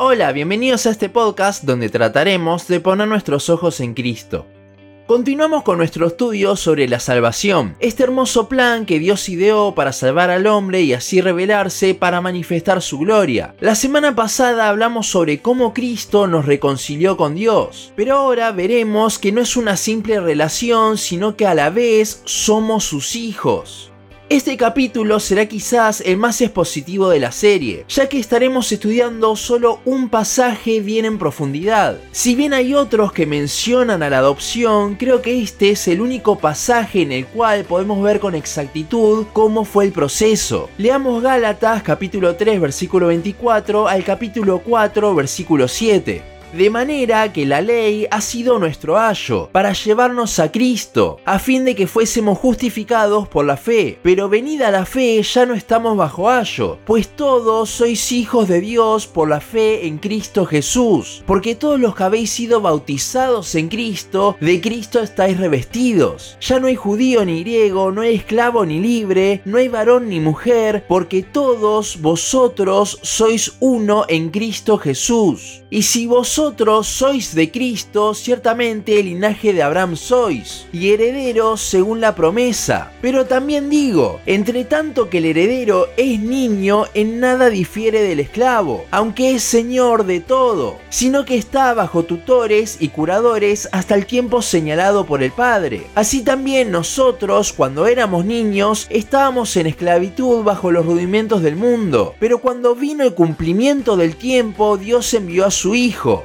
Hola, bienvenidos a este podcast donde trataremos de poner nuestros ojos en Cristo. Continuamos con nuestro estudio sobre la salvación, este hermoso plan que Dios ideó para salvar al hombre y así revelarse para manifestar su gloria. La semana pasada hablamos sobre cómo Cristo nos reconcilió con Dios, pero ahora veremos que no es una simple relación, sino que a la vez somos sus hijos. Este capítulo será quizás el más expositivo de la serie, ya que estaremos estudiando solo un pasaje bien en profundidad. Si bien hay otros que mencionan a la adopción, creo que este es el único pasaje en el cual podemos ver con exactitud cómo fue el proceso. Leamos Gálatas capítulo 3 versículo 24 al capítulo 4 versículo 7. De manera que la ley ha sido nuestro ayo para llevarnos a Cristo, a fin de que fuésemos justificados por la fe. Pero venida la fe ya no estamos bajo ayo, pues todos sois hijos de Dios por la fe en Cristo Jesús. Porque todos los que habéis sido bautizados en Cristo, de Cristo estáis revestidos. Ya no hay judío ni griego, no hay esclavo ni libre, no hay varón ni mujer, porque todos vosotros sois uno en Cristo Jesús. Y si vosotros sois de Cristo, ciertamente el linaje de Abraham sois, y herederos según la promesa. Pero también digo, entre tanto que el heredero es niño, en nada difiere del esclavo, aunque es señor de todo, sino que está bajo tutores y curadores hasta el tiempo señalado por el Padre. Así también nosotros, cuando éramos niños, estábamos en esclavitud bajo los rudimentos del mundo, pero cuando vino el cumplimiento del tiempo, Dios envió a su Hijo,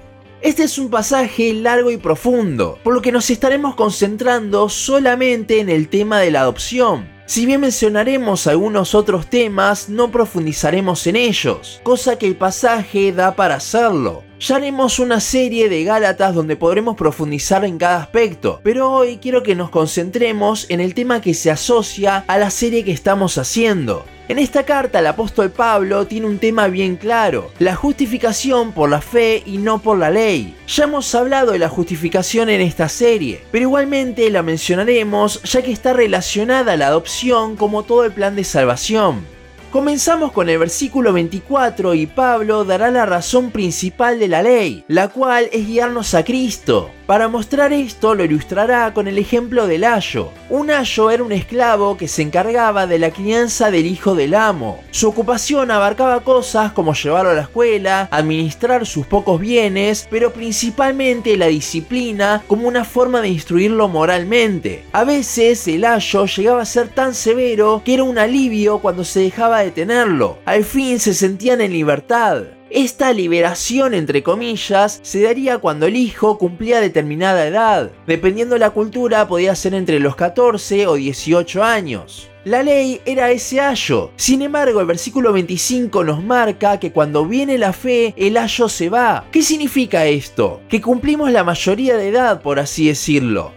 Este es un pasaje largo y profundo, por lo que nos estaremos concentrando solamente en el tema de la adopción. Si bien mencionaremos algunos otros temas, no profundizaremos en ellos, cosa que el pasaje da para hacerlo. Ya haremos una serie de Gálatas donde podremos profundizar en cada aspecto, pero hoy quiero que nos concentremos en el tema que se asocia a la serie que estamos haciendo. En esta carta el apóstol Pablo tiene un tema bien claro, la justificación por la fe y no por la ley. Ya hemos hablado de la justificación en esta serie, pero igualmente la mencionaremos ya que está relacionada a la adopción como todo el plan de salvación. Comenzamos con el versículo 24 y Pablo dará la razón principal de la ley, la cual es guiarnos a Cristo. Para mostrar esto lo ilustrará con el ejemplo del ayo. Un ayo era un esclavo que se encargaba de la crianza del hijo del amo. Su ocupación abarcaba cosas como llevarlo a la escuela, administrar sus pocos bienes, pero principalmente la disciplina como una forma de instruirlo moralmente. A veces el ayo llegaba a ser tan severo que era un alivio cuando se dejaba de tenerlo. Al fin se sentían en libertad. Esta liberación, entre comillas, se daría cuando el hijo cumplía determinada edad. Dependiendo de la cultura, podía ser entre los 14 o 18 años. La ley era ese ayo. Sin embargo, el versículo 25 nos marca que cuando viene la fe, el ayo se va. ¿Qué significa esto? Que cumplimos la mayoría de edad, por así decirlo.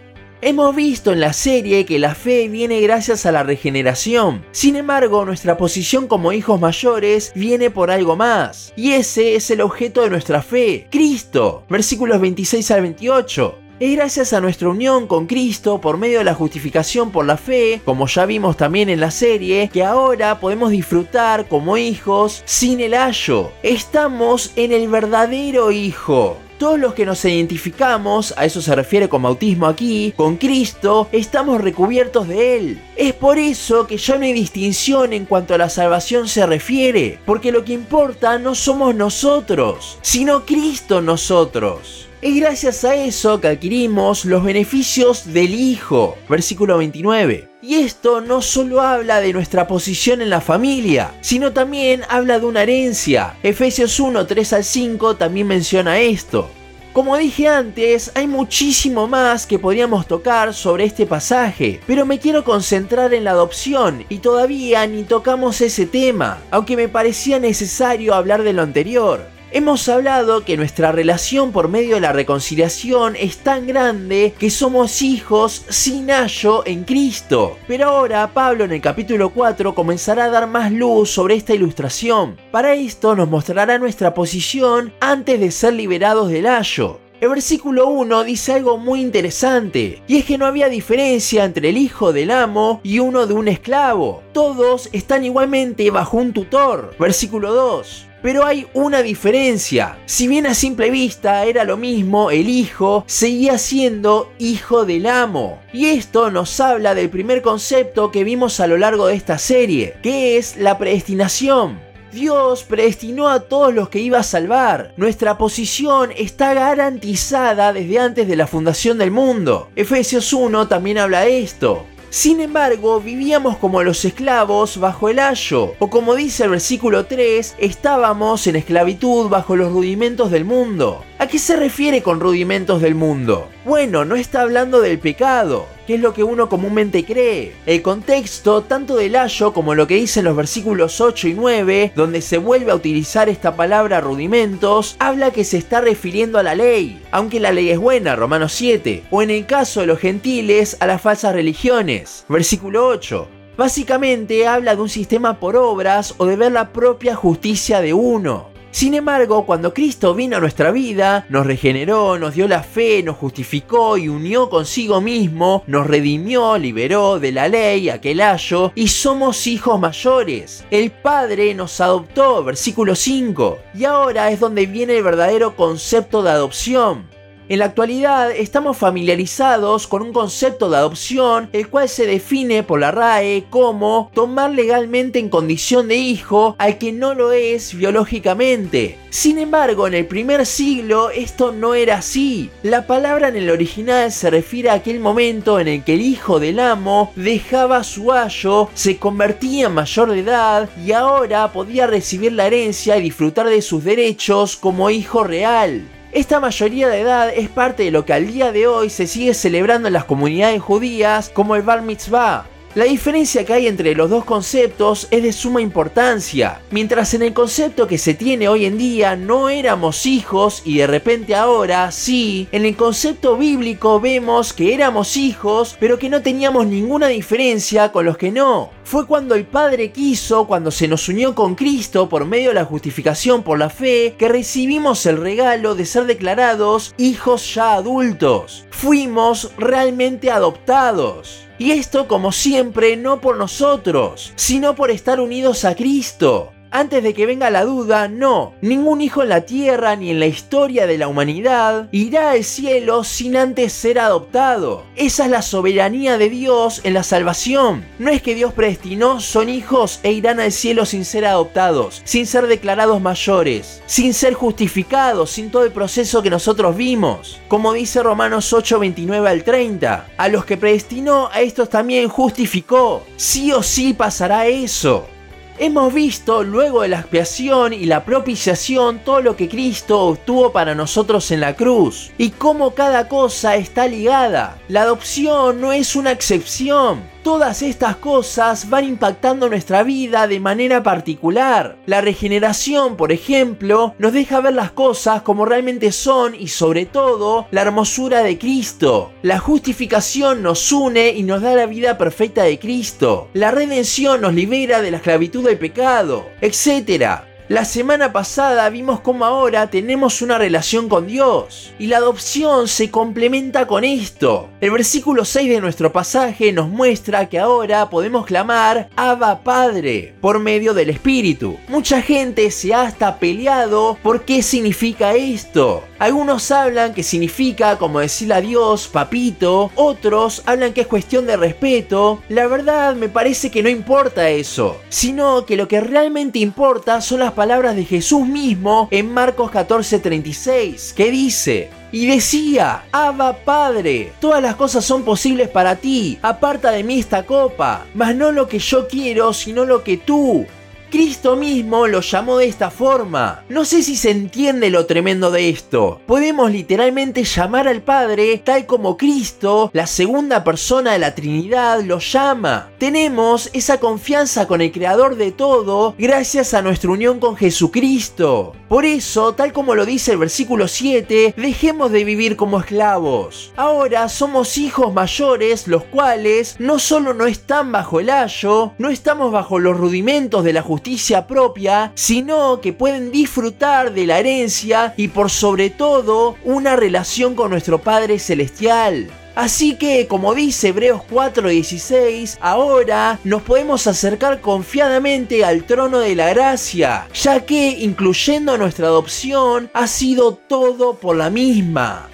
Hemos visto en la serie que la fe viene gracias a la regeneración. Sin embargo, nuestra posición como hijos mayores viene por algo más. Y ese es el objeto de nuestra fe, Cristo. Versículos 26 al 28. Es gracias a nuestra unión con Cristo por medio de la justificación por la fe, como ya vimos también en la serie, que ahora podemos disfrutar como hijos sin el ayo. Estamos en el verdadero Hijo. Todos los que nos identificamos, a eso se refiere con bautismo aquí, con Cristo, estamos recubiertos de Él. Es por eso que ya no hay distinción en cuanto a la salvación se refiere, porque lo que importa no somos nosotros, sino Cristo nosotros. Es gracias a eso que adquirimos los beneficios del Hijo. Versículo 29. Y esto no solo habla de nuestra posición en la familia, sino también habla de una herencia. Efesios 1, 3 al 5 también menciona esto. Como dije antes, hay muchísimo más que podríamos tocar sobre este pasaje, pero me quiero concentrar en la adopción y todavía ni tocamos ese tema, aunque me parecía necesario hablar de lo anterior. Hemos hablado que nuestra relación por medio de la reconciliación es tan grande que somos hijos sin ayo en Cristo. Pero ahora Pablo en el capítulo 4 comenzará a dar más luz sobre esta ilustración. Para esto nos mostrará nuestra posición antes de ser liberados del ayo. El versículo 1 dice algo muy interesante, y es que no había diferencia entre el hijo del amo y uno de un esclavo. Todos están igualmente bajo un tutor. Versículo 2. Pero hay una diferencia. Si bien a simple vista era lo mismo, el hijo seguía siendo hijo del amo. Y esto nos habla del primer concepto que vimos a lo largo de esta serie, que es la predestinación. Dios predestinó a todos los que iba a salvar. Nuestra posición está garantizada desde antes de la fundación del mundo. Efesios 1 también habla de esto. Sin embargo, vivíamos como los esclavos bajo el ayo, o como dice el versículo 3, estábamos en esclavitud bajo los rudimentos del mundo. ¿A qué se refiere con rudimentos del mundo? Bueno, no está hablando del pecado, que es lo que uno comúnmente cree. El contexto, tanto del ayo como lo que dicen los versículos 8 y 9, donde se vuelve a utilizar esta palabra rudimentos, habla que se está refiriendo a la ley, aunque la ley es buena, Romanos 7, o en el caso de los gentiles, a las falsas religiones, versículo 8. Básicamente habla de un sistema por obras o de ver la propia justicia de uno. Sin embargo, cuando Cristo vino a nuestra vida, nos regeneró, nos dio la fe, nos justificó y unió consigo mismo, nos redimió, liberó de la ley, aquel ayo, y somos hijos mayores. El Padre nos adoptó, versículo 5. Y ahora es donde viene el verdadero concepto de adopción. En la actualidad estamos familiarizados con un concepto de adopción el cual se define por la RAE como tomar legalmente en condición de hijo al que no lo es biológicamente. Sin embargo, en el primer siglo esto no era así. La palabra en el original se refiere a aquel momento en el que el hijo del amo dejaba su ayo, se convertía en mayor de edad y ahora podía recibir la herencia y disfrutar de sus derechos como hijo real. Esta mayoría de edad es parte de lo que al día de hoy se sigue celebrando en las comunidades judías como el Bar Mitzvah. La diferencia que hay entre los dos conceptos es de suma importancia. Mientras en el concepto que se tiene hoy en día no éramos hijos y de repente ahora sí, en el concepto bíblico vemos que éramos hijos pero que no teníamos ninguna diferencia con los que no. Fue cuando el Padre quiso, cuando se nos unió con Cristo por medio de la justificación por la fe, que recibimos el regalo de ser declarados hijos ya adultos. Fuimos realmente adoptados. Y esto, como siempre, no por nosotros, sino por estar unidos a Cristo. Antes de que venga la duda, no, ningún hijo en la tierra ni en la historia de la humanidad irá al cielo sin antes ser adoptado. Esa es la soberanía de Dios en la salvación. No es que Dios predestinó, son hijos e irán al cielo sin ser adoptados, sin ser declarados mayores, sin ser justificados, sin todo el proceso que nosotros vimos. Como dice Romanos 8, 29 al 30, a los que predestinó, a estos también justificó. Sí o sí pasará eso. Hemos visto luego de la expiación y la propiciación todo lo que Cristo obtuvo para nosotros en la cruz y cómo cada cosa está ligada. La adopción no es una excepción. Todas estas cosas van impactando nuestra vida de manera particular. La regeneración, por ejemplo, nos deja ver las cosas como realmente son y sobre todo la hermosura de Cristo. La justificación nos une y nos da la vida perfecta de Cristo. La redención nos libera de la esclavitud del pecado, etc. La semana pasada vimos cómo ahora tenemos una relación con Dios y la adopción se complementa con esto. El versículo 6 de nuestro pasaje nos muestra que ahora podemos clamar Abba Padre por medio del Espíritu. Mucha gente se ha hasta peleado por qué significa esto. Algunos hablan que significa como decirle a Dios, papito, otros hablan que es cuestión de respeto. La verdad me parece que no importa eso, sino que lo que realmente importa son las palabras de Jesús mismo en Marcos 14:36, que dice, y decía, Abba Padre, todas las cosas son posibles para ti, aparta de mí esta copa, mas no lo que yo quiero, sino lo que tú. Cristo mismo lo llamó de esta forma. No sé si se entiende lo tremendo de esto. Podemos literalmente llamar al Padre tal como Cristo, la segunda persona de la Trinidad, lo llama. Tenemos esa confianza con el Creador de todo gracias a nuestra unión con Jesucristo. Por eso, tal como lo dice el versículo 7, dejemos de vivir como esclavos. Ahora somos hijos mayores, los cuales no solo no están bajo el ayo, no estamos bajo los rudimentos de la justicia propia, sino que pueden disfrutar de la herencia y por sobre todo una relación con nuestro Padre Celestial. Así que, como dice Hebreos 4:16, ahora nos podemos acercar confiadamente al trono de la gracia, ya que, incluyendo nuestra adopción, ha sido todo por la misma.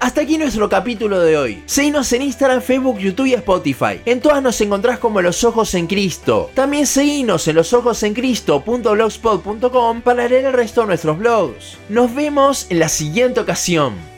Hasta aquí nuestro capítulo de hoy. Seguinos en Instagram, Facebook, YouTube y Spotify. En todas nos encontrás como Los Ojos en Cristo. También seguinos en losojosencristo.blogspot.com para leer el resto de nuestros blogs. Nos vemos en la siguiente ocasión.